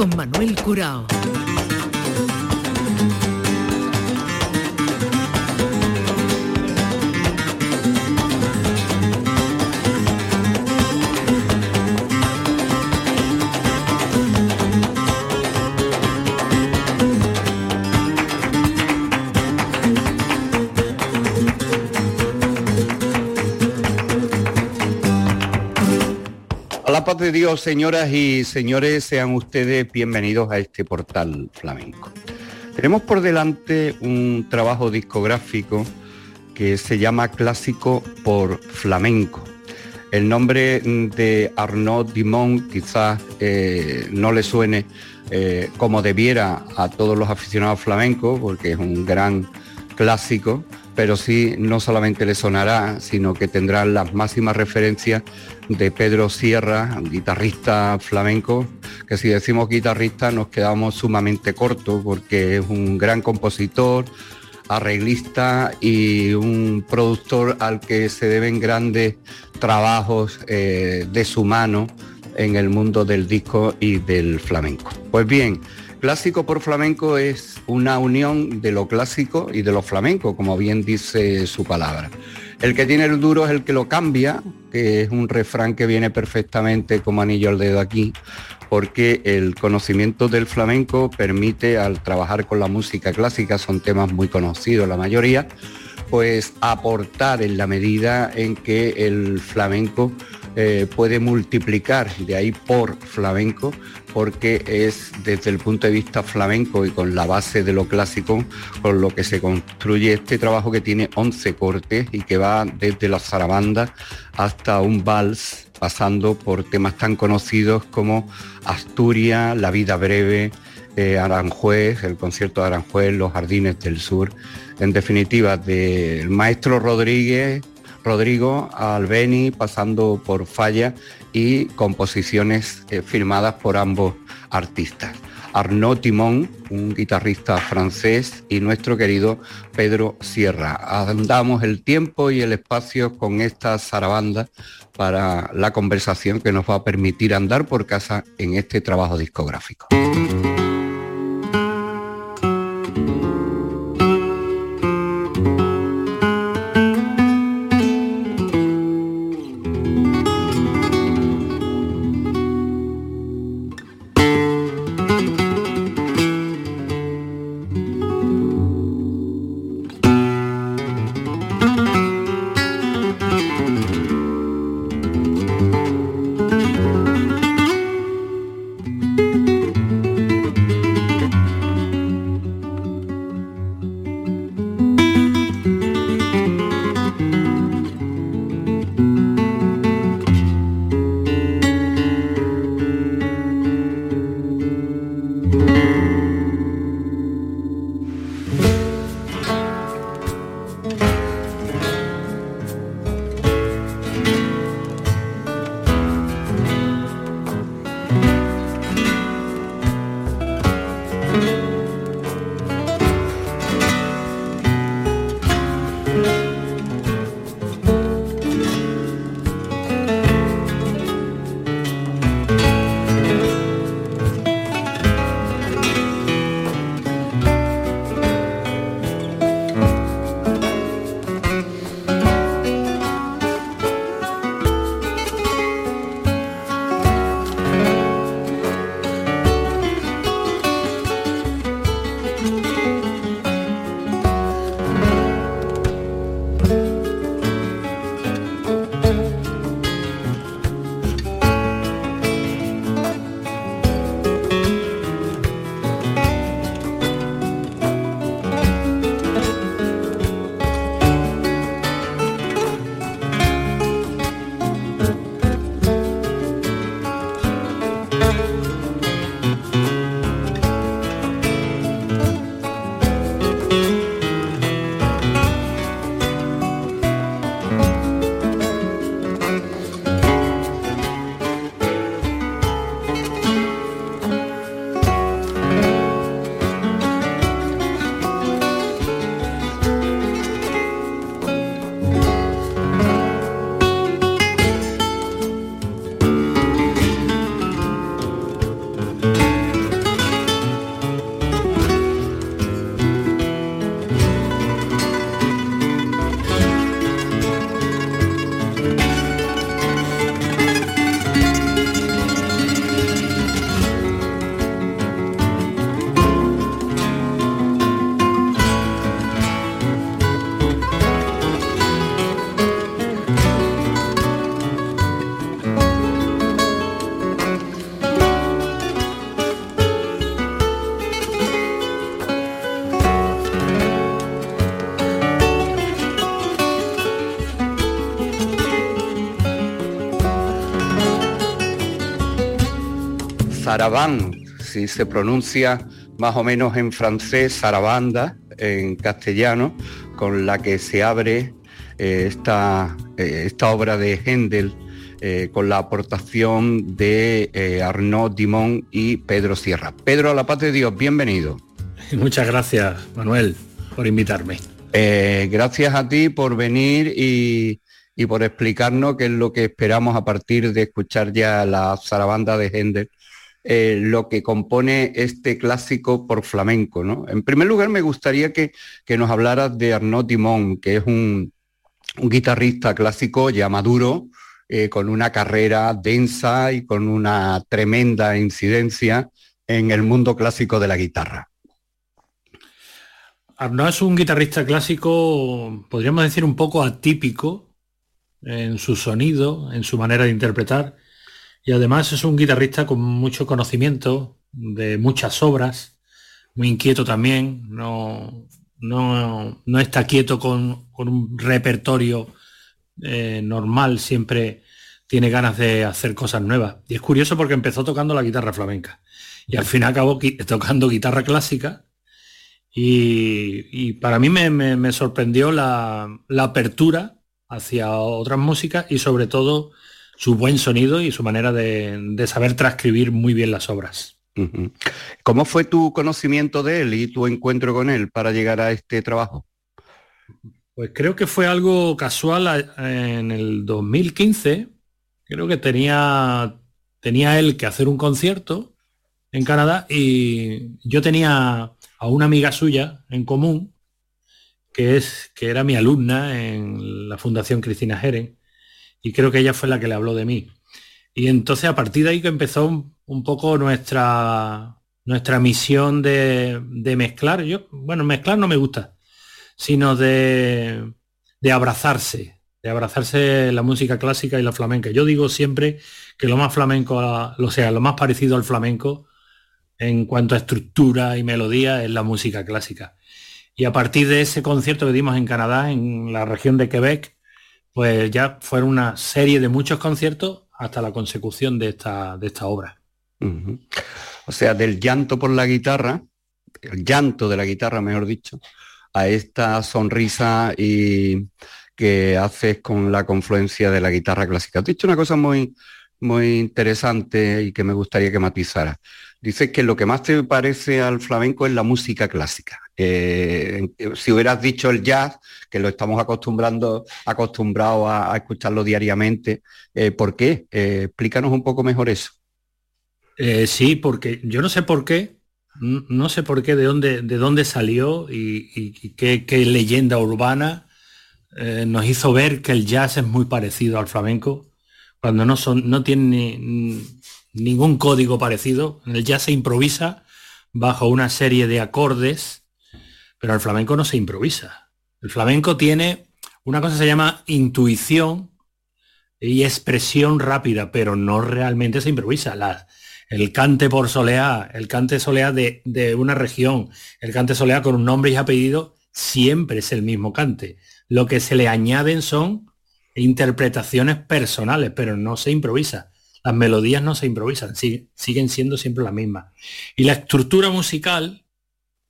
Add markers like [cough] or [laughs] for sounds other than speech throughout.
con Manuel Curao. De Dios, señoras y señores, sean ustedes bienvenidos a este portal flamenco. Tenemos por delante un trabajo discográfico que se llama Clásico por Flamenco. El nombre de Arnaud Dimond quizás eh, no le suene eh, como debiera a todos los aficionados flamencos, porque es un gran clásico, pero sí no solamente le sonará, sino que tendrá las máximas referencias de Pedro Sierra, guitarrista flamenco, que si decimos guitarrista nos quedamos sumamente cortos porque es un gran compositor, arreglista y un productor al que se deben grandes trabajos eh, de su mano en el mundo del disco y del flamenco. Pues bien, Clásico por flamenco es una unión de lo clásico y de lo flamenco, como bien dice su palabra. El que tiene el duro es el que lo cambia, que es un refrán que viene perfectamente como anillo al dedo aquí, porque el conocimiento del flamenco permite al trabajar con la música clásica, son temas muy conocidos la mayoría, pues aportar en la medida en que el flamenco eh, puede multiplicar, de ahí por flamenco, porque es desde el punto de vista flamenco y con la base de lo clásico, con lo que se construye este trabajo que tiene 11 cortes y que va desde la zarabanda hasta un vals, pasando por temas tan conocidos como Asturias, La vida breve, eh, Aranjuez, el concierto de Aranjuez, Los Jardines del Sur, en definitiva, del maestro Rodríguez Rodrigo Albeni, pasando por Falla y composiciones eh, firmadas por ambos artistas. Arnaud Timón, un guitarrista francés, y nuestro querido Pedro Sierra. Andamos el tiempo y el espacio con esta zarabanda para la conversación que nos va a permitir andar por casa en este trabajo discográfico. Saraband, si se pronuncia más o menos en francés, Sarabanda, en castellano, con la que se abre eh, esta, eh, esta, obra de Händel, eh, con la aportación de Arnaud Dimon y Pedro Sierra. Pedro, a la paz de Dios, bienvenido. [laughs] Muchas gracias, Manuel, por invitarme. gracias a ti por venir y, y por explicarnos qué es lo que esperamos a partir de escuchar ya la zarabanda de Händel, eh, lo que compone este clásico por flamenco. ¿no? En primer lugar, me gustaría que, nos hablaras de Arnaud Timón, que es un, guitarrista clásico ya maduro, eh, con una carrera densa y con una tremenda incidencia en el mundo clásico de la guitarra. Arnaud es un guitarrista clásico, podríamos decir, un poco atípico en su sonido, en su manera de interpretar. Y además es un guitarrista con mucho conocimiento de muchas obras, muy inquieto también, no, no, no está quieto con, un repertorio eh, normal, siempre tiene ganas de hacer cosas nuevas. Y es curioso porque empezó tocando la guitarra flamenca y al fin acabó tocando guitarra clásica. Y, para mí me, sorprendió la, la apertura hacia otras músicas y sobre todo su buen sonido y su manera de, saber transcribir muy bien las obras. ¿Cómo fue tu conocimiento de él y tu encuentro con él para llegar a este trabajo? Pues creo que fue algo casual en el 2015. Creo que tenía, tenía él que hacer un concierto en Canadá y yo tenía a una amiga suya en común que, es, que era mi alumna en la Fundación Cristina Jeren, y creo que ella fue la que le habló de mí. Y entonces a partir de ahí que empezó un, poco nuestra, nuestra misión de, mezclar. Yo, bueno, mezclar no me gusta, sino de, de abrazarse, de abrazarse la música clásica y la flamenca. Yo digo siempre que lo más flamenco, lo sea, lo más parecido al flamenco en cuanto a estructura y melodía es la música clásica. Y a partir de ese concierto que dimos en Canadá, en la región de Quebec, pues ya fueron una serie de muchos conciertos hasta la consecución de esta, de esta obra. O sea, del llanto por la guitarra, el llanto de la guitarra, mejor dicho, a esta sonrisa y que haces con la confluencia de la guitarra clásica. Has dicho una cosa muy, muy interesante y que me gustaría que matizara. Dices que lo que más te parece al flamenco es la música clásica. Eh, si hubieras dicho el jazz, que lo estamos acostumbrando, acostumbrados a, escucharlo diariamente, eh, ¿por qué? Eh, explícanos un poco mejor eso. sí, porque yo no sé por qué, no sé por qué, de dónde, de dónde salió y, qué, leyenda urbana nos hizo ver que el jazz es muy parecido al flamenco, cuando no, son, no tiene ningún código parecido. En el jazz se improvisa bajo una serie de acordes, pero el flamenco no se improvisa. El flamenco tiene una cosa que se llama intuición y expresión rápida, pero no realmente se improvisa. el cante por soleá, el cante soleá de, de una región, el cante soleá con un nombre y apellido, siempre es el mismo cante. Lo que se le añaden son interpretaciones personales, pero no se improvisa. Las melodías no se improvisan, siguen siendo siempre las mismas. Y la estructura musical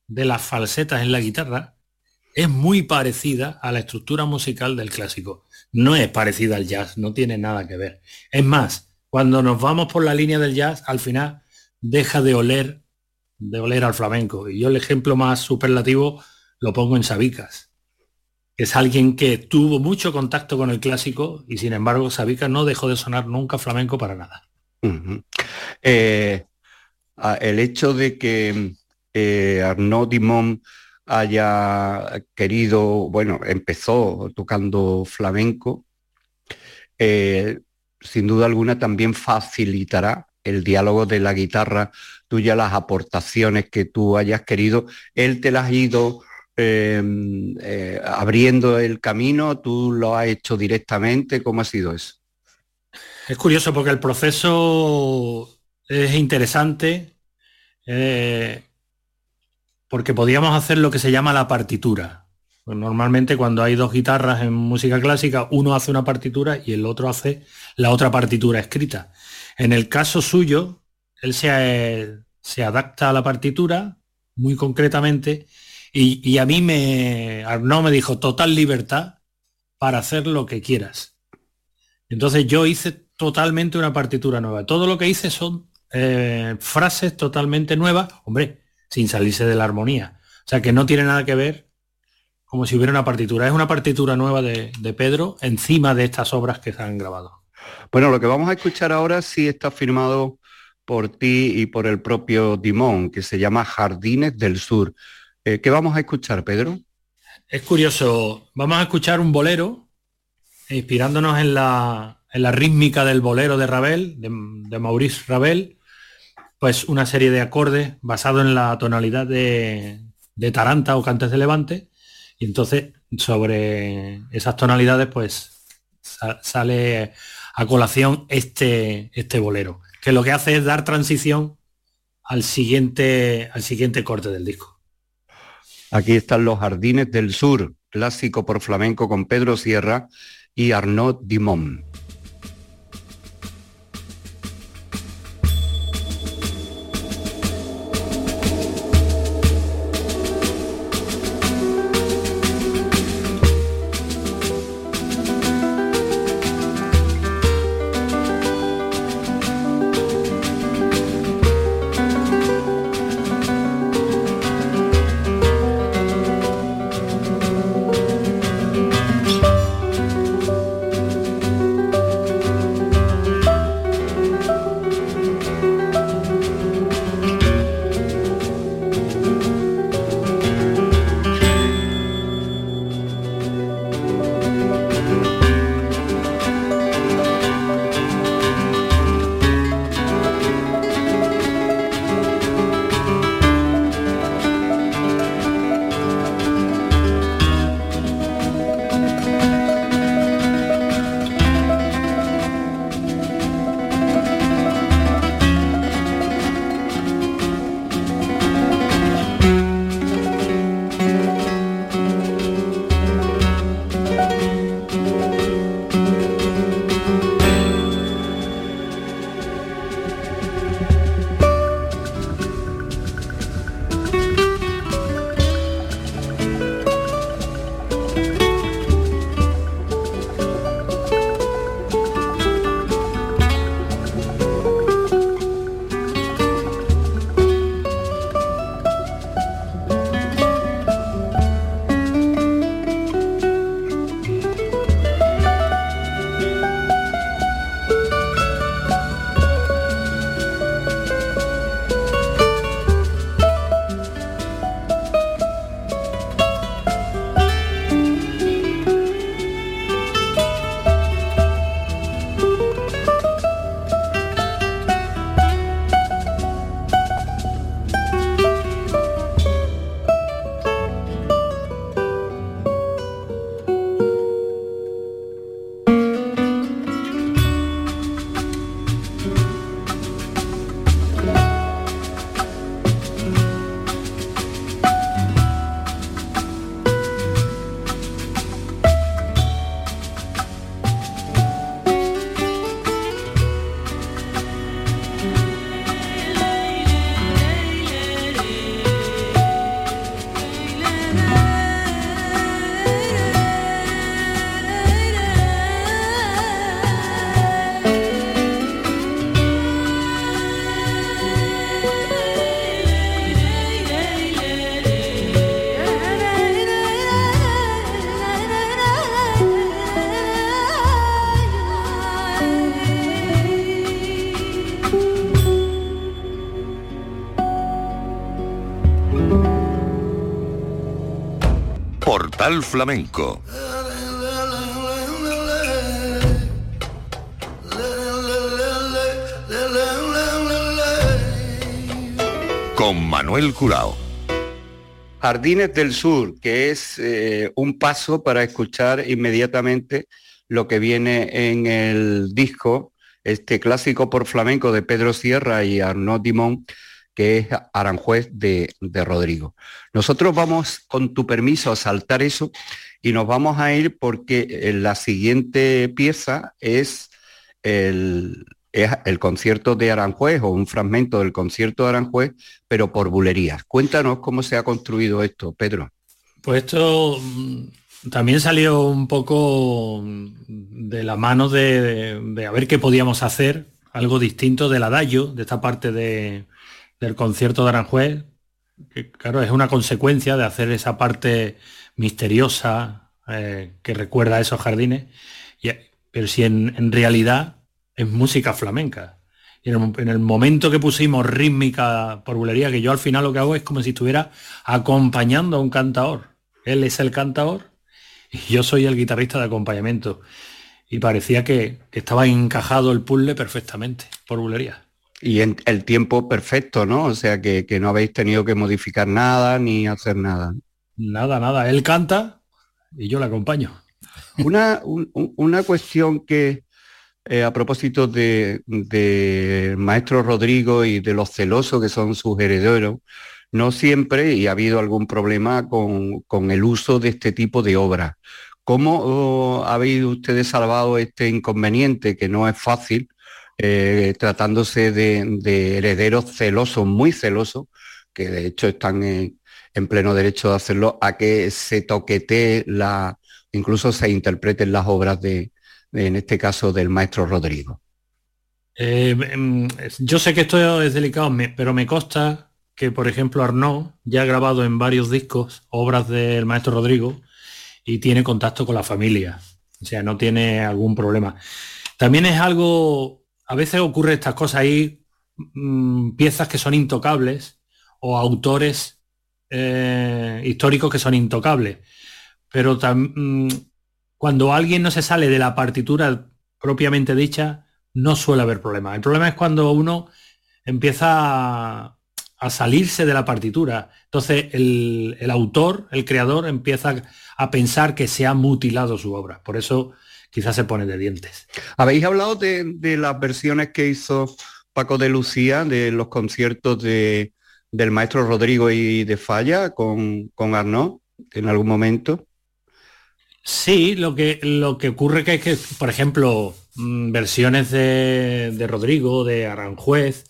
de las falsetas en la guitarra es muy parecida a la estructura musical del clásico. No es parecida al jazz, no tiene nada que ver. Es más, cuando nos vamos por la línea del jazz, al final deja de oler, de oler al flamenco. Y yo el ejemplo más superlativo lo pongo en Sabicas es alguien que tuvo mucho contacto con el clásico y sin embargo Sabica no dejó de sonar nunca flamenco para nada. Eh, el hecho de que eh, Arnaud Dimon haya querido, bueno, empezó tocando flamenco, eh, sin duda alguna también facilitará el diálogo de la guitarra tuya, las aportaciones que tú hayas querido, él te las ha ido Em, eh, abriendo el camino? ¿Tú lo has hecho directamente? ¿Cómo ha sido eso? Es curioso porque el proceso es interesante eh, porque podíamos hacer lo que se llama la partitura. Pues normalmente cuando hay dos guitarras en música clásica, uno hace una partitura y el otro hace la otra partitura escrita. En el caso suyo, él se, se adapta a la partitura muy concretamente y, a mí me, Arnaud me dijo total libertad para hacer lo que quieras. Entonces yo hice totalmente una partitura nueva. Todo lo que hice son eh, frases totalmente nuevas, hombre, sin salirse de la armonía. O sea que no tiene nada que ver como si hubiera una partitura. Es una partitura nueva de, de Pedro encima de estas obras que se han grabado. Bueno, lo que vamos a escuchar ahora sí está firmado por ti y por el propio Dimón, que se llama Jardines del Sur. Eh, ¿Qué vamos a escuchar, Pedro? Es curioso, vamos a escuchar un bolero, inspirándonos en la, rítmica del bolero de Ravel, de, Maurice Ravel, pues una serie de acordes basado en la tonalidad de, Taranta o Cantes de Levante, y entonces sobre esas tonalidades pues sale a colación este, este bolero, que lo que hace es dar transición al siguiente, al siguiente corte del disco. Aquí están los Jardines del Sur, clásico por flamenco con Pedro Sierra y Arnaud Dimon. Flamenco. Con Manuel Curao. Jardines del Sur, que es eh, un paso para escuchar inmediatamente lo que viene en el disco, este clásico por flamenco de Pedro Sierra y Arnaud Dimon, que es Aranjuez de, Rodrigo. Nosotros vamos, con tu permiso, a saltar eso y nos vamos a ir porque eh, la siguiente pieza es el, es el concierto de Aranjuez o un fragmento del concierto de Aranjuez, pero por bulerías. Cuéntanos cómo se ha construido esto, Pedro. Pues esto mm, también salió un poco de la mano de, a ver qué podíamos hacer, algo distinto del adagio, de esta parte del concierto de Aranjuez, que claro, es una consecuencia de hacer esa parte misteriosa eh, que recuerda a esos jardines, pero si en realidad es música flamenca. Y en el, momento que pusimos rítmica por bulería, que yo al final lo que hago es como si estuviera acompañando a un cantador. Él es el cantador y yo soy el guitarrista de acompañamiento. Y parecía que, estaba encajado el puzzle perfectamente por bulería. Y en el tiempo perfecto, ¿no? O sea que, no habéis tenido que modificar nada ni hacer nada. Nada, nada. Él canta y yo le acompaño. Una, una cuestión que, eh, a propósito de, maestro Rodrigo y de los celosos que son sus herederos, no siempre, y ha habido algún problema con, el uso de este tipo de obras. ¿Cómo oh, habéis ustedes salvado este inconveniente que no es fácil, eh, tratándose de, herederos celosos, muy celosos, que de hecho están en, en, pleno derecho de hacerlo, a que se toquete la, incluso se interpreten las obras de, en este caso del maestro Rodrigo. Eh, em, yo sé que esto es delicado, pero me consta que, por ejemplo, Arnaud ya ha grabado en varios discos obras del maestro Rodrigo y tiene contacto con la familia. O sea, no tiene algún problema. También es algo, a veces ocurre estas cosas ahí, mm, piezas que son intocables o autores eh, históricos que son intocables. Pero también cuando alguien no se sale de la partitura propiamente dicha, no suele haber problema. El problema es cuando uno empieza a, salirse de la partitura. Entonces el, autor, el creador, empieza a pensar que se ha mutilado su obra. Por eso quizás se pone de dientes. Habéis hablado de, las versiones que hizo Paco de Lucía de los conciertos de, del maestro Rodrigo y de Falla con, con Arnaud en algún momento. Sí, lo que, lo que ocurre que es que, por ejemplo, mm, versiones de, Rodrigo, de Aranjuez,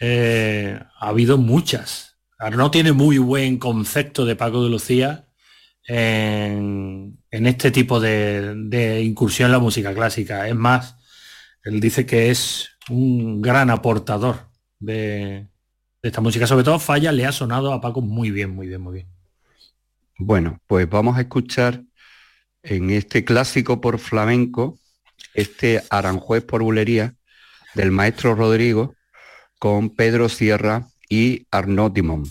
eh, ha habido muchas. no tiene muy buen concepto de Paco de Lucía en, este tipo de, incursión en la música clásica. Es más, él dice que es un gran aportador de, esta música. Sobre todo Falla le ha sonado a Paco muy bien, muy bien, muy bien. Bueno, pues vamos a escuchar en este clásico por flamenco, este Aranjuez por bulería del maestro Rodrigo con Pedro Sierra y Arnaud Dimon.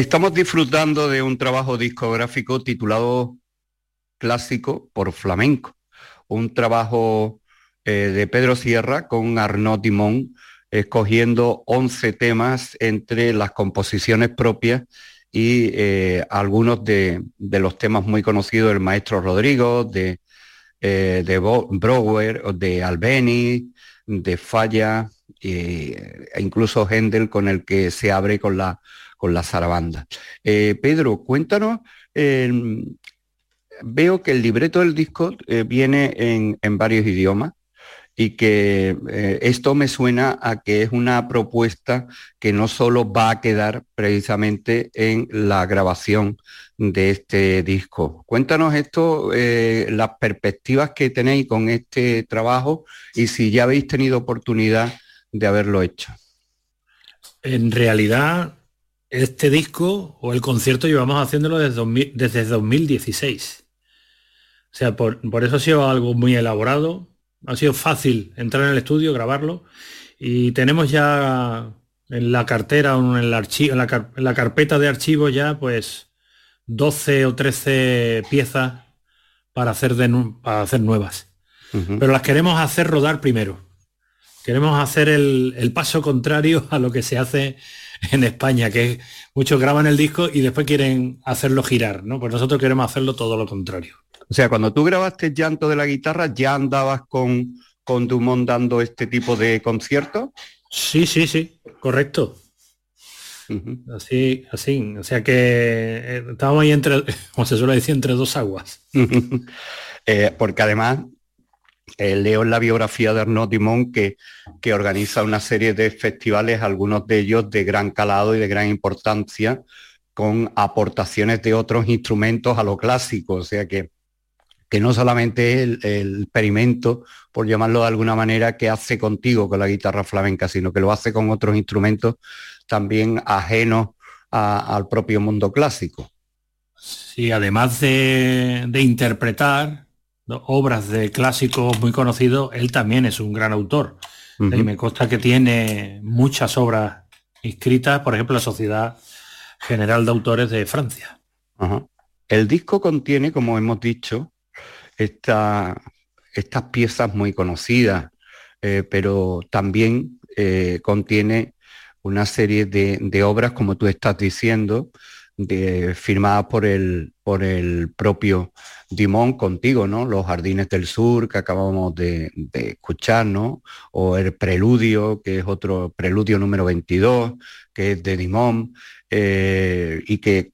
Estamos disfrutando de un trabajo discográfico titulado Clásico por Flamenco, un trabajo eh, de Pedro Sierra con Arnaud Dimón, escogiendo 11 temas entre las composiciones propias y eh, algunos de, los temas muy conocidos del maestro Rodrigo, de, eh, de Brower, de Albeni, de Falla, e incluso Händel con el que se abre con la con la zarabanda. Eh, Pedro, cuéntanos, em, veo que el libreto del disco eh, viene en, varios idiomas y que eh, esto me suena a que es una propuesta que no solo va a quedar precisamente en la grabación de este disco. Cuéntanos esto, las perspectivas que tenéis con este trabajo y si ya habéis tenido oportunidad de haberlo hecho. En realidad, este disco o el concierto llevamos haciéndolo desde, desde 2016. O sea, por, eso ha sido algo muy elaborado. Ha sido fácil entrar en el estudio, grabarlo. Y tenemos ya en la cartera o en, el archivo, en, la, carpeta de archivos ya pues 12 o 13 piezas para hacer, de, para hacer nuevas. Pero las queremos hacer rodar primero. Queremos hacer el, el, paso contrario a lo que se hace [laughs] en España, que muchos graban el disco y después quieren hacerlo girar, ¿no? Pues nosotros queremos hacerlo todo lo contrario. O sea, cuando tú grabaste Llanto de la guitarra, ¿ya andabas con, con Dumont dando este tipo de conciertos? Sí, sí, sí, correcto. Así, así. O sea que eh, estábamos ahí entre, [laughs] como se suele decir, entre dos aguas. [laughs] Eh, porque además eh, leo en la biografía de Arnaud Dimon que, que organiza una serie de festivales, algunos de ellos de gran calado y de gran importancia, con aportaciones de otros instrumentos a lo clásico, o sea que, que no solamente es el, experimento, por llamarlo de alguna manera, que hace contigo con la guitarra flamenca, sino que lo hace con otros instrumentos también ajenos al propio mundo clásico. Sí, además de, de interpretar, obras de clásicos muy conocidos, él también es un gran autor. Y me consta que tiene muchas obras inscritas, por ejemplo, la Sociedad General de Autores de Francia. El disco contiene, como hemos dicho, estas piezas muy conocidas, eh, pero también eh, contiene una serie de, obras, como tú estás diciendo, de, firmadas por el, por el propio Dimón contigo, ¿no? Los Jardines del Sur que acabamos de, escuchar, ¿no? O el Preludio, que es otro Preludio número 22, que es de Dimón, eh, y que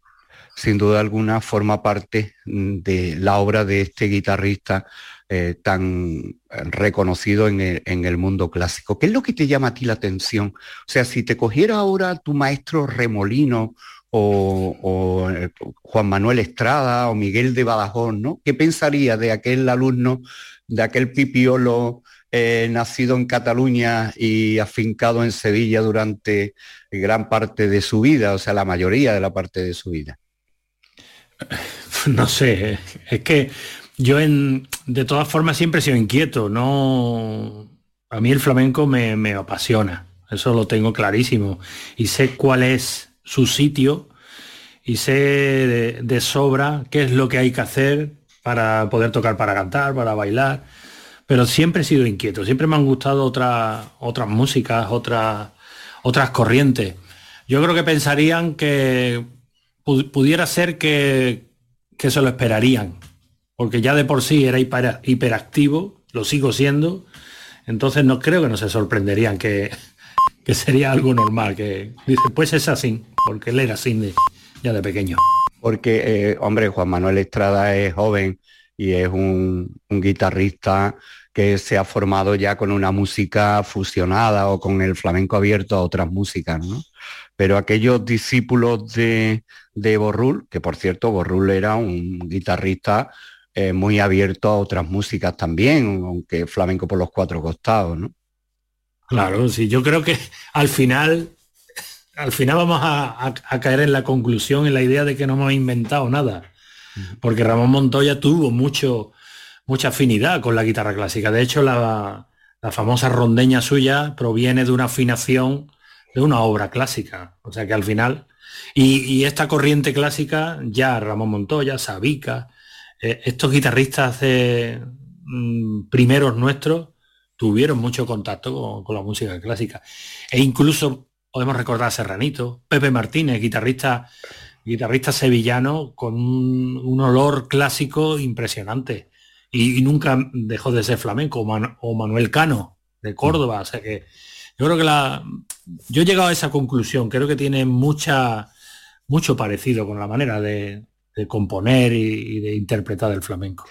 sin duda alguna forma parte de la obra de este guitarrista eh, tan reconocido en el, en el, mundo clásico. ¿Qué es lo que te llama a ti la atención? O sea, si te cogiera ahora tu maestro Remolino o, eh, Juan Manuel Estrada o Miguel de Badajoz, ¿no? ¿Qué pensaría de aquel alumno, de aquel pipiolo eh, nacido en Cataluña y afincado en Sevilla durante gran parte de su vida, o sea, la mayoría de la parte de su vida? [laughs] No sé, es que yo en, de todas formas siempre he sido inquieto, no... A mí el flamenco me, me apasiona, eso lo tengo clarísimo y sé cuál es su sitio y sé de, sobra qué es lo que hay que hacer para poder tocar, para cantar, para bailar. Pero siempre he sido inquieto, siempre me han gustado otras otras músicas, otras, otras corrientes. Yo creo que pensarían que pudiera ser que, que se lo esperarían, porque ya de por sí era hiperactivo, lo sigo siendo, entonces no creo que no se sorprenderían que, que sería algo normal, que dice, pues es así, porque él era así ya de pequeño. Porque, eh, hombre, Juan Manuel Estrada es joven y es un, guitarrista que se ha formado ya con una música fusionada o con el flamenco abierto a otras músicas, ¿no? Pero aquellos discípulos de, de Borrul, que por cierto Borrul era un guitarrista eh, muy abierto a otras músicas también, aunque flamenco por los cuatro costados, ¿no? Claro, sí, yo creo que al final, al final vamos a, caer en la conclusión, en la idea de que no hemos inventado nada. Porque Ramón Montoya tuvo mucho, mucha afinidad con la guitarra clásica. De hecho, la, famosa rondeña suya proviene de una afinación de una obra clásica. O sea que al final Y, esta corriente clásica, ya Ramón Montoya, Sabica, eh, estos guitarristas mm, primeros nuestros tuvieron mucho contacto con, la música clásica. E incluso podemos recordar a Serranito, Pepe Martínez, guitarrista, guitarrista sevillano con un, olor clásico impresionante. Y, nunca dejó de ser flamenco, o Manuel Cano, de Córdoba. O sea que yo creo que la. Yo he llegado a esa conclusión, creo que tiene mucha, mucho parecido con la manera de, componer y, de interpretar el flamenco.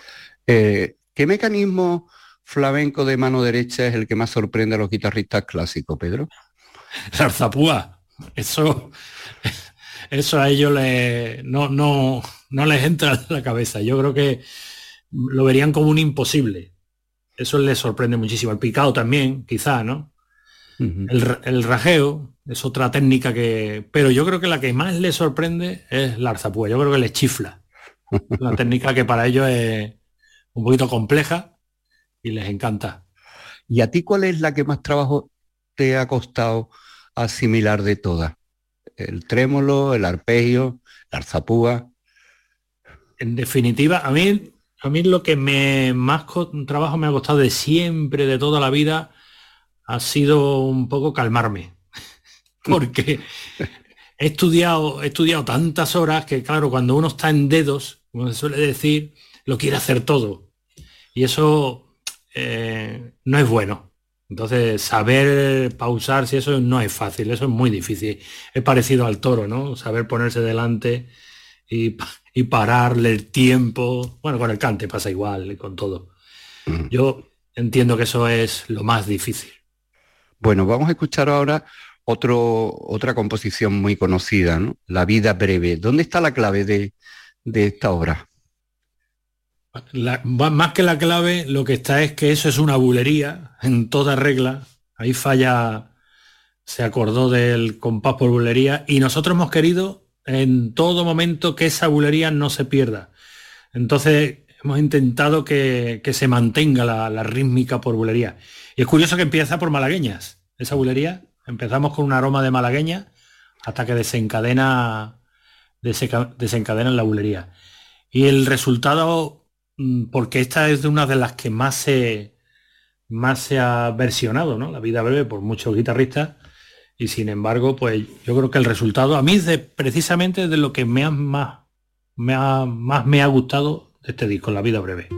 Eh, ¿Qué mecanismo flamenco de mano derecha es el que más sorprende a los guitarristas clásicos, Pedro? La arzapúa. Eso, eso a ellos le, no, no, no les entra en la cabeza. Yo creo que lo verían como un imposible. Eso les sorprende muchísimo. El picado también, quizá, ¿no? el, rajeo es otra técnica que... Pero yo creo que la que más le sorprende es la arzapúa. Yo creo que le chifla. [laughs] Una técnica que para ellos es un poquito compleja y les encanta. ¿Y a ti cuál es la que más trabajo te ha costado asimilar de todas? ¿El trémolo, el arpegio, la arzapúa? En definitiva, a mí, a mí lo que me más trabajo me ha costado de siempre, de toda la vida, ha sido un poco calmarme, [laughs] porque [laughs] he estudiado, he estudiado tantas horas que, claro, cuando uno está en dedos, como se suele decir, lo quiere hacer todo. Y eso eh, no es bueno. Entonces, saber pausar, si eso no es fácil, eso es muy difícil. Es parecido al toro, ¿no? Saber ponerse delante y, y pararle el tiempo. Bueno, con el cante pasa igual, con todo. Yo entiendo que eso es lo más difícil. Bueno, vamos a escuchar ahora otro, otra composición muy conocida, ¿no? La vida breve. ¿Dónde está la clave de, esta obra? Más que la clave, lo que está es que eso es una bulería en toda regla. Ahí falla, se acordó del compás por bulería y nosotros hemos querido en todo momento que esa bulería no se pierda. Entonces hemos intentado que, se mantenga la, rítmica por bulería. Y es curioso que empieza por malagueñas, esa bulería. Empezamos con un aroma de malagueña hasta que desencadena, desencadena en la bulería. Y el resultado, porque esta es de una de las que más se, más se ha versionado, ¿no? La vida breve por muchos guitarristas. Y sin embargo, pues yo creo que el resultado a mí es de, precisamente de lo que me más, me más me ha gustado de este disco, La vida breve.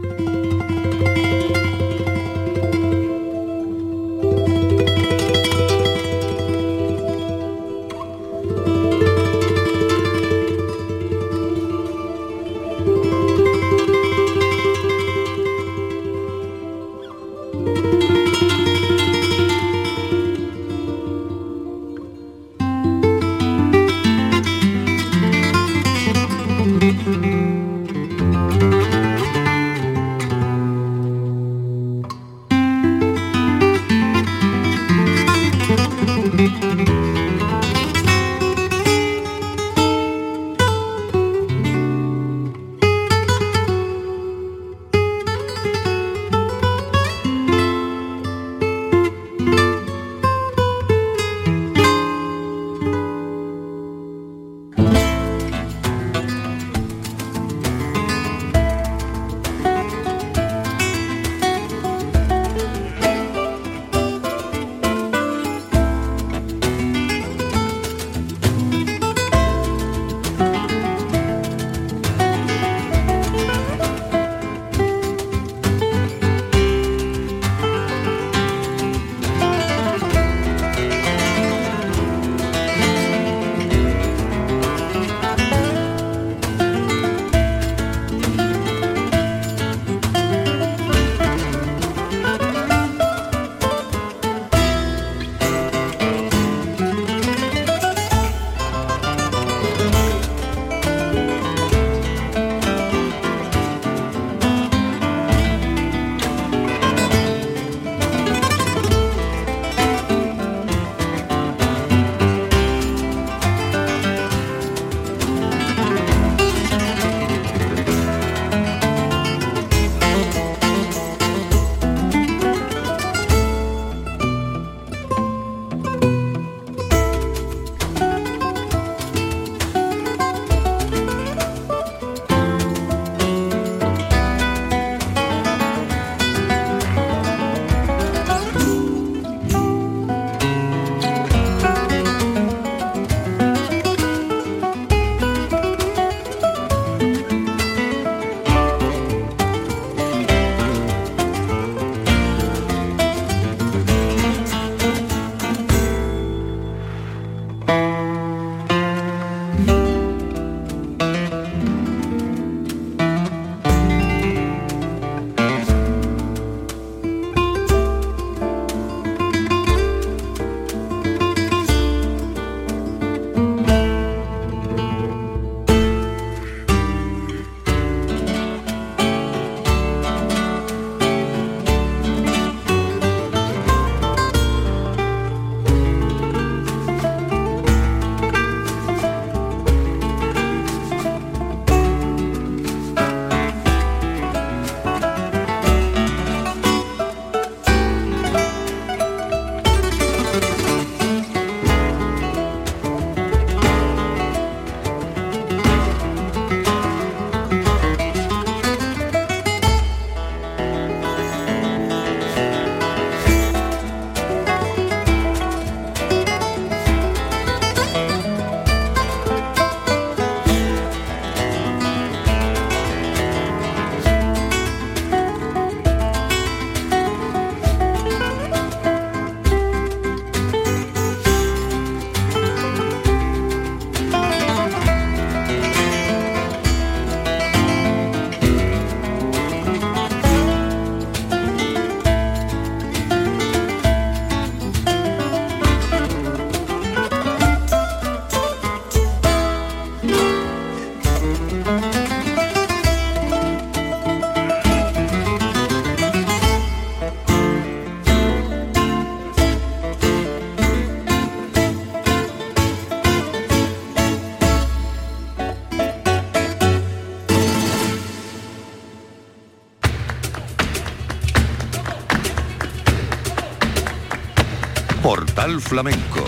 Flamenco.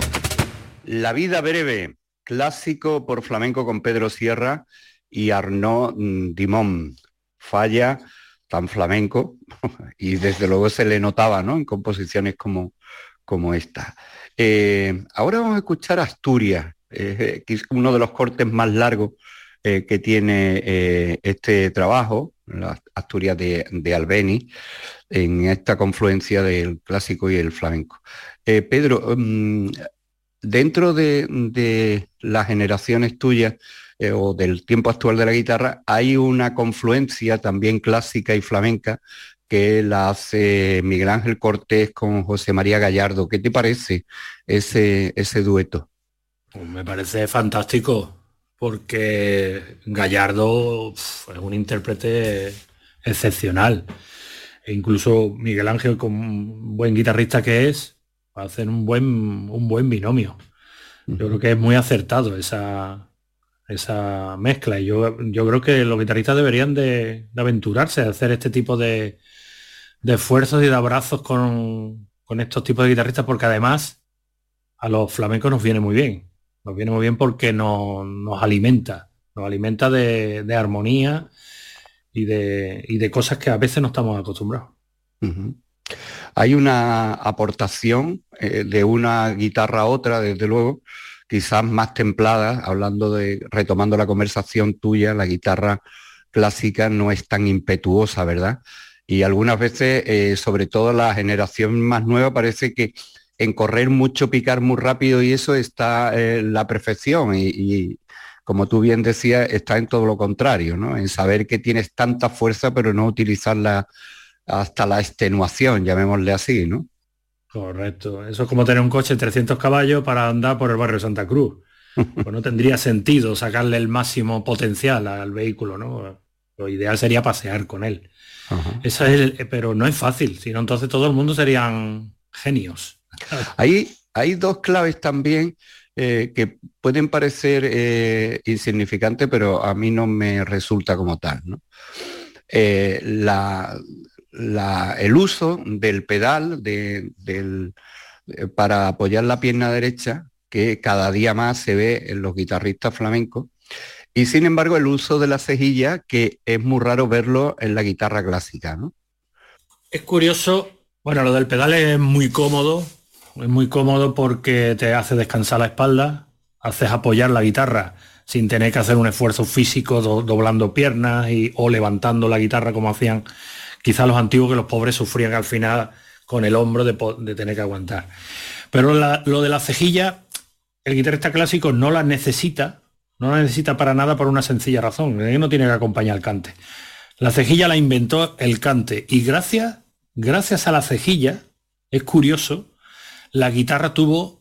La vida breve, clásico por flamenco con Pedro Sierra y Arnaud Dimon. Falla tan flamenco [laughs] y desde luego se le notaba ¿no? en composiciones como, como esta. Eh, ahora vamos a escuchar Asturias, que es uno de los cortes más largos eh, que tiene eh, este trabajo, las Asturias de, Albeni, en esta confluencia del clásico y el flamenco. Pedro, mm, dentro de, las generaciones tuyas o del tiempo actual de la guitarra, hay una confluencia también clásica y flamenca que la hace Miguel Ángel Cortés con José María Gallardo. ¿Qué te parece ese, ese dueto? Pues me parece fantástico, porque Gallardo es un intérprete excepcional. E incluso Miguel Ángel, como buen guitarrista que es, va a hacer un buen, un buen binomio. Yo creo que es muy acertado esa, esa mezcla. Y yo, yo creo que los guitarristas deberían de, de aventurarse a hacer este tipo de, de esfuerzos y de abrazos con, estos tipos de guitarristas, porque además a los flamencos nos viene muy bien. Nos viene muy bien porque nos, alimenta, nos alimenta de, armonía y de, de, cosas que a veces no estamos acostumbrados. Hay una aportación eh, de una guitarra a otra, desde luego, quizás más templada, hablando de, retomando la conversación tuya, la guitarra clásica no es tan impetuosa, ¿verdad? Y algunas veces, eh, sobre todo la generación más nueva, parece que en correr mucho, picar muy rápido y eso está eh, la perfección. Y, como tú bien decías, está en todo lo contrario, ¿no? En saber que tienes tanta fuerza, pero no utilizarla hasta la extenuación, llamémosle así, ¿no? Correcto. Eso es como tener un coche de 300 caballos para andar por el barrio de Santa Cruz. [laughs] pues no tendría sentido sacarle el máximo potencial al vehículo, ¿no? Lo ideal sería pasear con él es el, pero no es fácil, sino entonces todo el mundo serían genios. Hay, hay dos claves también eh, que pueden parecer eh, insignificantes, pero a mí no me resulta como tal. Eh, el uso del pedal para apoyar la pierna derecha, que cada día más se ve en los guitarristas flamencos, y sin embargo el uso de la cejilla, que es muy raro verlo en la guitarra clásica. Es curioso, bueno, lo del pedal es muy cómodo, es muy cómodo porque te hace descansar la espalda, haces apoyar la guitarra sin tener que hacer un esfuerzo físico doblando piernas y, o levantando la guitarra como hacían quizás los antiguos que los pobres sufrían al final con el hombro de, tener que aguantar. Pero lo de la cejilla, el guitarrista clásico no la necesita no la necesita para nada por una sencilla razón. No tiene que acompañar el cante. La cejilla la inventó el cante y gracias, gracias a la cejilla, es curioso, la guitarra tuvo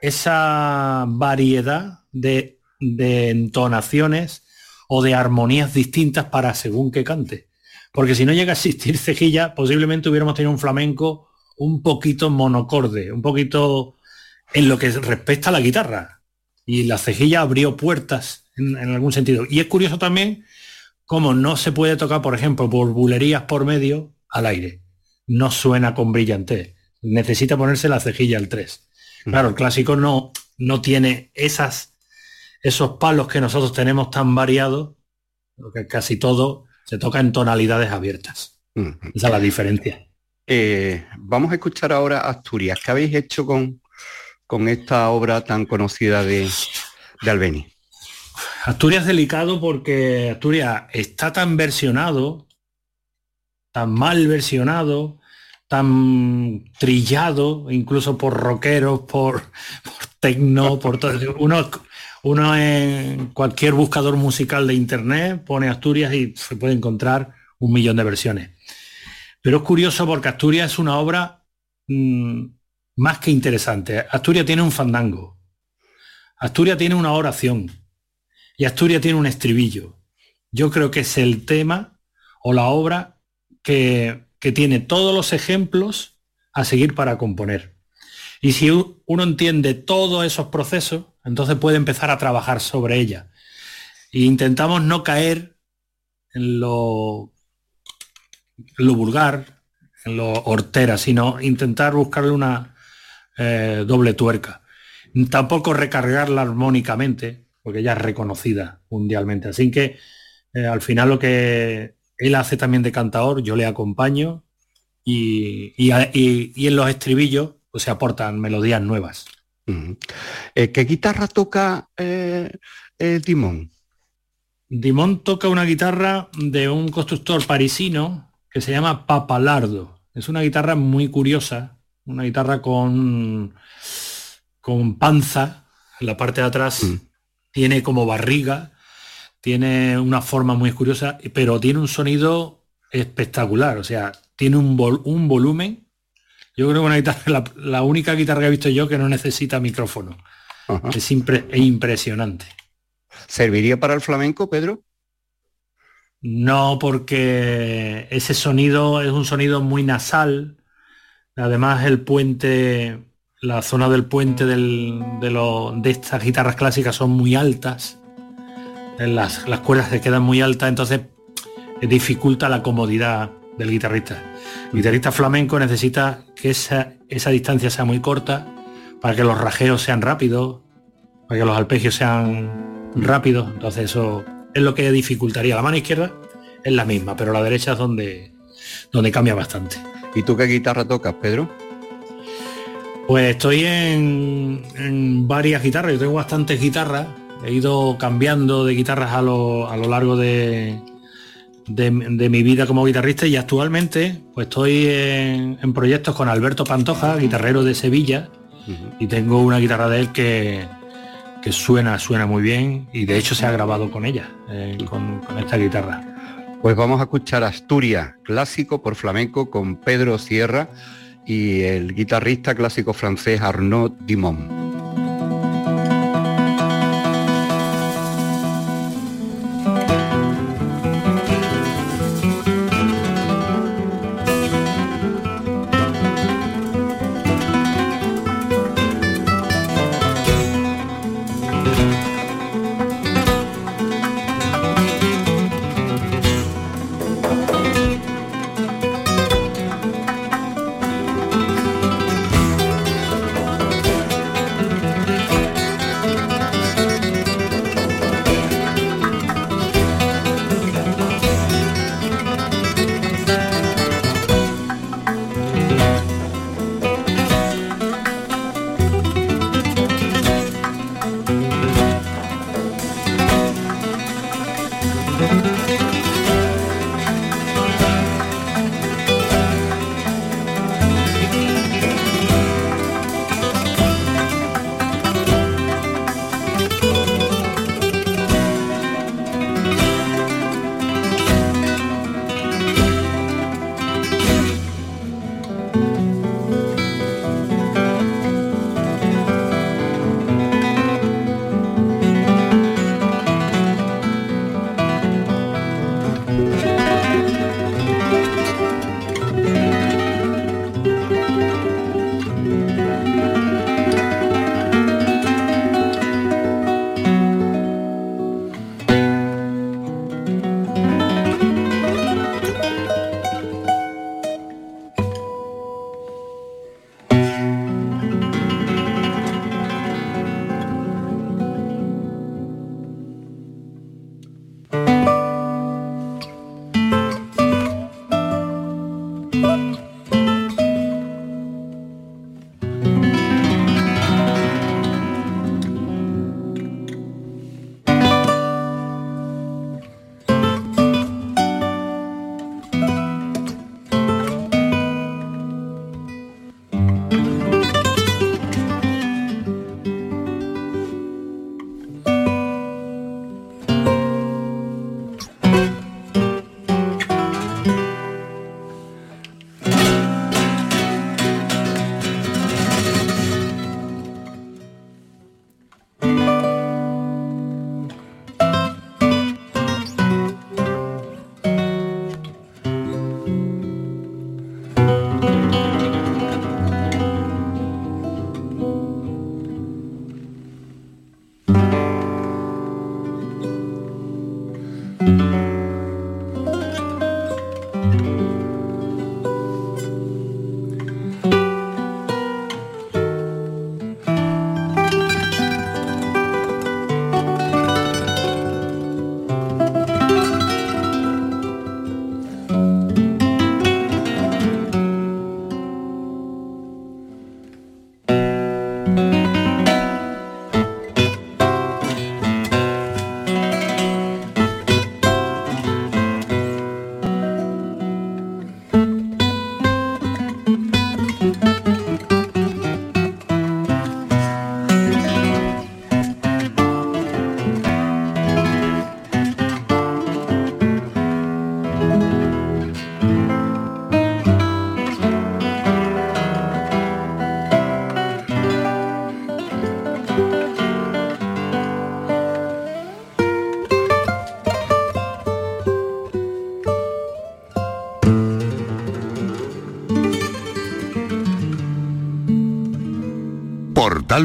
esa variedad de, de entonaciones o de armonías distintas para según que cante. Porque si no llega a existir [laughs] cejilla, posiblemente hubiéramos tenido un flamenco un poquito monocorde, un poquito en lo que respecta a la guitarra y la cejilla abrió puertas en, algún sentido. Y es curioso también cómo no se puede tocar, por ejemplo, por bulerías por medio al aire. No suena con brillantez. Necesita ponerse la cejilla al 3. Mm. Claro, el clásico no, no tiene esas, esos palos que nosotros tenemos tan variados, porque casi todo se toca en tonalidades abiertas. Esa es la diferencia. Eh, vamos a escuchar ahora Asturias. ¿Qué habéis hecho con, con esta obra tan conocida de, de Albeni? Asturias delicado porque Asturias está tan versionado, tan mal versionado, tan trillado, incluso por rockeros, por, por tecno, por todo. Uno, uno en cualquier buscador musical de internet pone Asturias y se puede encontrar un millón de versiones. Pero es curioso porque Asturias es una obra mm, más que interesante. Asturias tiene un fandango. Asturias tiene una oración. Y Asturias tiene un estribillo. Yo creo que es el tema o la obra que, que tiene todos los ejemplos a seguir para componer. Y si uno entiende todos esos procesos, entonces puede empezar a trabajar sobre ella. E intentamos no caer en lo, lo vulgar, en lo hortera, sino intentar buscarle una, eh, doble tuerca. Tampoco recargarla armónicamente, porque ya es reconocida mundialmente. Así que eh, al final lo que él hace también de cantador, yo le acompaño y, en los estribillos pues, se aportan melodías nuevas. Eh, ¿Qué guitarra toca Dimón? Dimón toca una guitarra de un constructor parisino que se llama Papalardo. Es una guitarra muy curiosa, una guitarra con, con panza en la parte de atrás, mm. tiene como barriga, tiene una forma muy curiosa, pero tiene un sonido espectacular, o sea, tiene un, un volumen. Yo creo que una guitarra, la, única guitarra que he visto yo que no necesita micrófono. Es, impresionante. ¿Serviría para el flamenco, Pedro? No, porque ese sonido es un sonido muy nasal, Además, el puente, la zona del puente de, estas guitarras clásicas son muy altas. Las, las cuerdas se quedan muy altas, entonces dificulta la comodidad del guitarrista. El guitarrista flamenco necesita que esa, esa distancia sea muy corta para que los rajeos sean rápidos, para que los arpegios sean rápidos. Entonces eso es lo que dificultaría. La mano izquierda es la misma, pero la derecha es donde, donde cambia bastante. ¿Y tú qué guitarra tocas, Pedro? Pues estoy en, varias guitarras, yo tengo bastantes guitarras, he ido cambiando de guitarras a lo, largo de, de, mi vida como guitarrista y actualmente pues estoy en, proyectos con Alberto Pantoja, guitarrero de Sevilla, y tengo una guitarra de él que, que, suena, suena muy bien y de hecho se ha grabado con ella, eh, con esta guitarra. Pues vamos a escuchar Asturias, clásico por flamenco con Pedro Sierra y el guitarrista clásico francés Arnaud Dimon.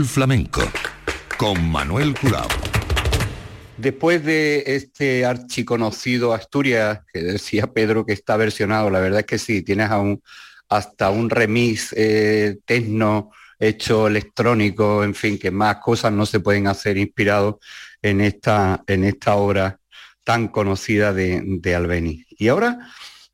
Flamenco con Manuel Curao. Después de este archiconocido Asturias, que decía Pedro que está versionado, la verdad es que sí, tienes aún hasta un remix eh, tecno hecho electrónico, en fin, que más cosas no se pueden hacer inspirados en esta, en esta obra tan conocida de, de. Y ahora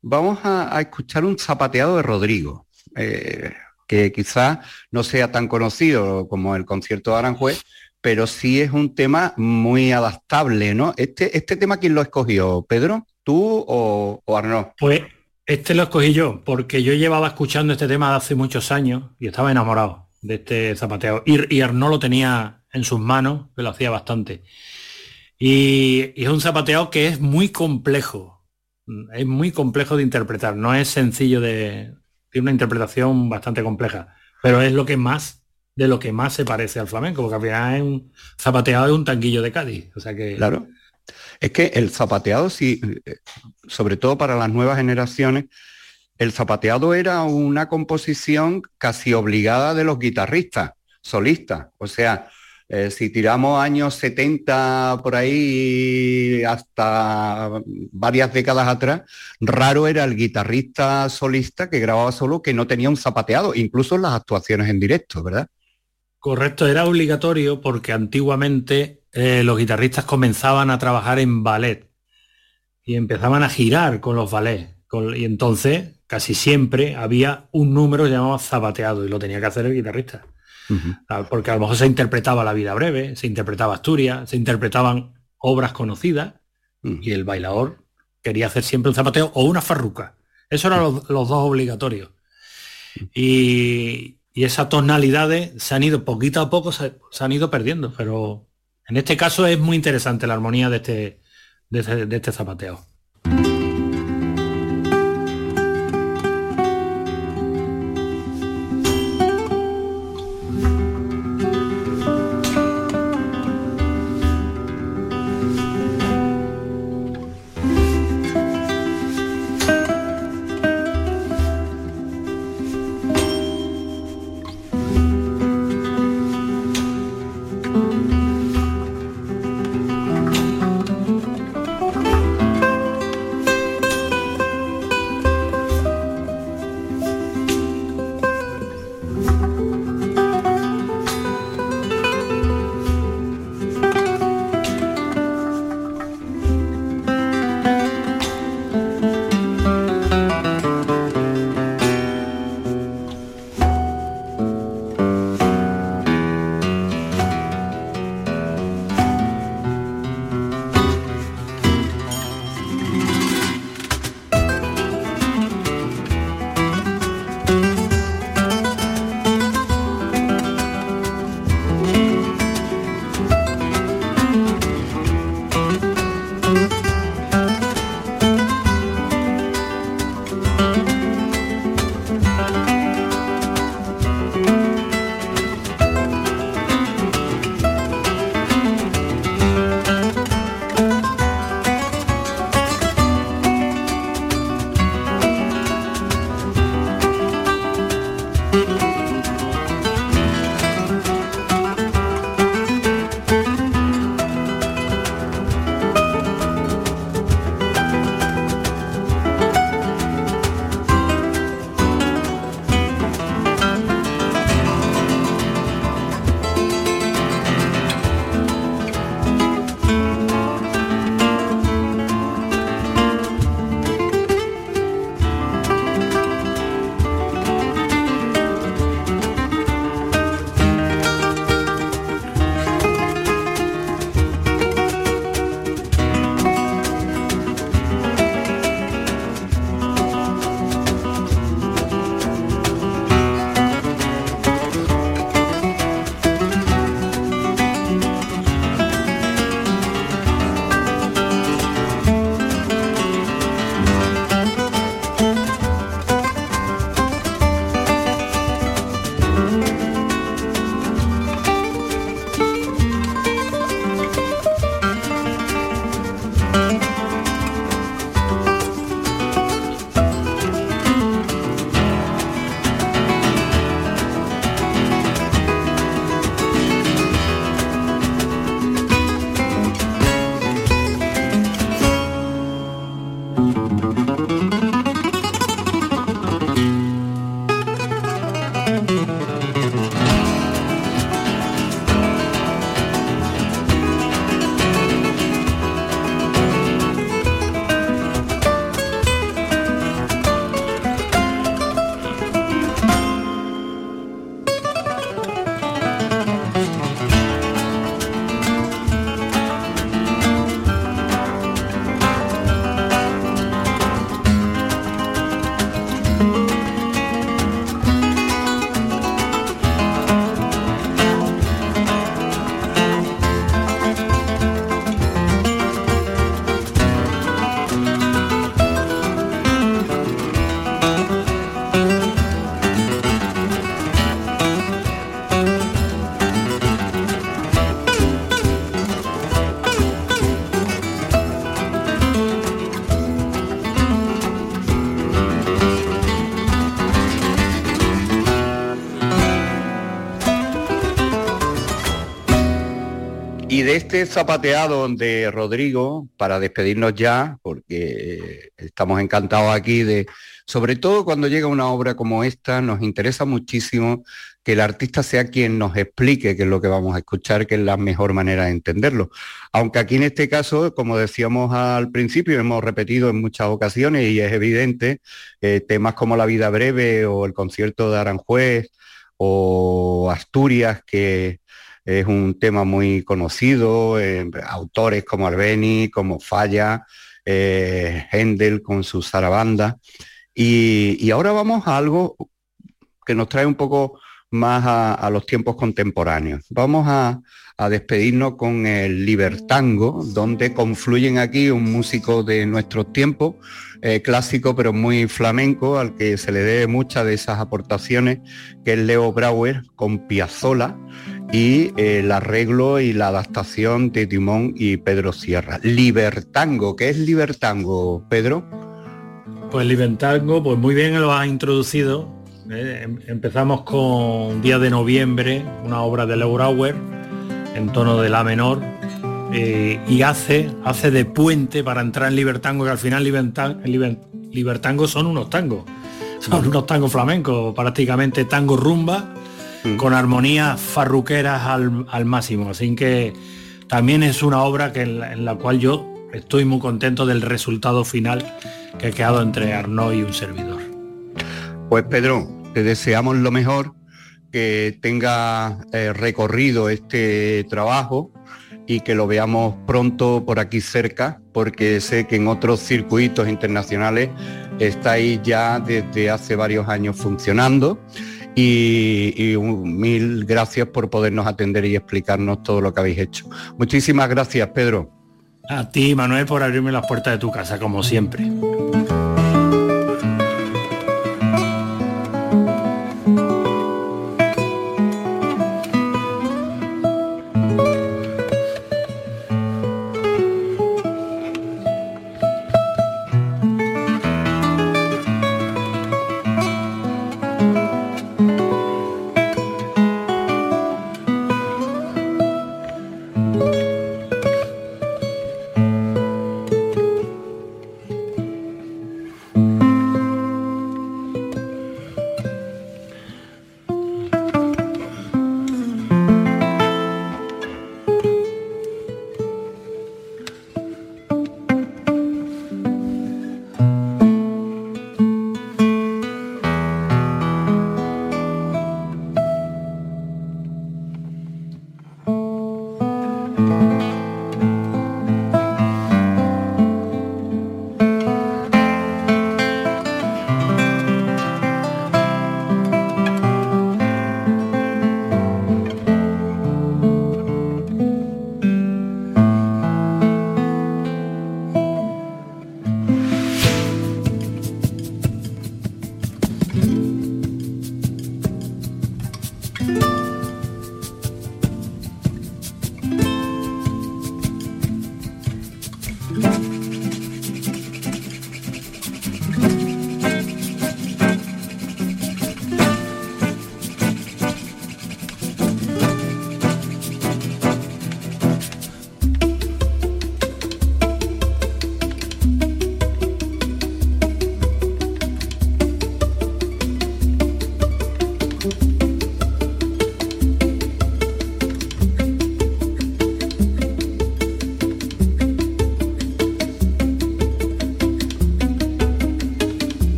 vamos a, escuchar un zapateado de Rodrigo, eh, que quizás no sea tan conocido como el concierto de Aranjuez, pero sí es un tema muy adaptable, ¿no? Este, este tema, ¿quién lo escogió? ¿Pedro? ¿Tú o, o Arnaud? Pues este lo escogí yo, porque yo llevaba escuchando este tema de hace muchos años y estaba enamorado de este zapateado. Y, y Arnaud lo tenía en sus manos, que lo hacía bastante. Y, y, es un zapateado que es muy complejo. Es muy complejo de interpretar. No es sencillo de... Tiene una interpretación bastante compleja. Pero es lo que más de lo que más se parece al flamenco, porque al final es un zapateado de un tanquillo de Cádiz. O sea que. Claro. Es que el zapateado, sí, eh, sobre todo para las nuevas generaciones, el zapateado era una composición casi obligada de los guitarristas, solistas. O sea, eh, si tiramos años 70 por ahí hasta varias décadas atrás, raro era el guitarrista solista que grababa solo que no tenía un zapateado, incluso en las actuaciones en directo, ¿verdad? Correcto, era obligatorio porque antiguamente eh, los guitarristas comenzaban a trabajar en ballet y empezaban a girar con los ballets. y entonces casi siempre había un número llamado zapateado y lo tenía que hacer el guitarrista. Ah, porque a lo mejor se interpretaba La vida breve, se interpretaba Asturias, se interpretaban obras conocidas y el bailador quería hacer siempre un zapateo o una farruca. Eso eran los, dos obligatorios. Y, esas tonalidades se han ido, poquito a poco se, han ido perdiendo, pero en este caso es muy interesante la armonía de este, de este, de este zapateo. Zapateado de Rodrigo, para despedirnos ya, porque estamos encantados aquí de, sobre todo cuando llega una obra como esta, nos interesa muchísimo que el artista sea quien nos explique qué es lo que vamos a escuchar, que es la mejor manera de entenderlo. Aunque aquí en este caso, como decíamos al principio, hemos repetido en muchas ocasiones y es evidente, eh, temas como La vida breve o el concierto de Aranjuez o Asturias, que es un tema muy conocido, eh, autores como Albeni, como Falla, eh, Händel con su zarabanda. Y, ahora vamos a algo que nos trae un poco más a, los tiempos contemporáneos. Vamos a, despedirnos con el Libertango, donde confluyen aquí un músico de nuestros tiempos, eh, clásico pero muy flamenco, al que se le debe muchas de esas aportaciones, que es Leo Brauer con Piazzola y eh, el arreglo y la adaptación de Timón y Pedro Sierra. Libertango, ¿qué es Libertango, Pedro? Pues Libertango, pues muy bien lo has introducido. ¿eh? Em, empezamos con Día de Noviembre, una obra de Leo en tono de La menor, eh, y hace, hace de puente para entrar en Libertango, que al final Libertango son unos tangos, son unos tangos flamencos, prácticamente tango rumba, Mm. con armonías farruqueras al, máximo. Así que también es una obra que en, la, cual yo estoy muy contento del resultado final que ha quedado entre Arnaud y un servidor. Pues Pedro, te deseamos lo mejor, que tenga eh, recorrido este trabajo y que lo veamos pronto por aquí cerca, porque sé que en otros circuitos internacionales estáis ya desde hace varios años funcionando y, mil gracias por podernos atender y explicarnos todo lo que habéis hecho. Muchísimas gracias, Pedro. A ti, Manuel, por abrirme las puertas de tu casa, como siempre.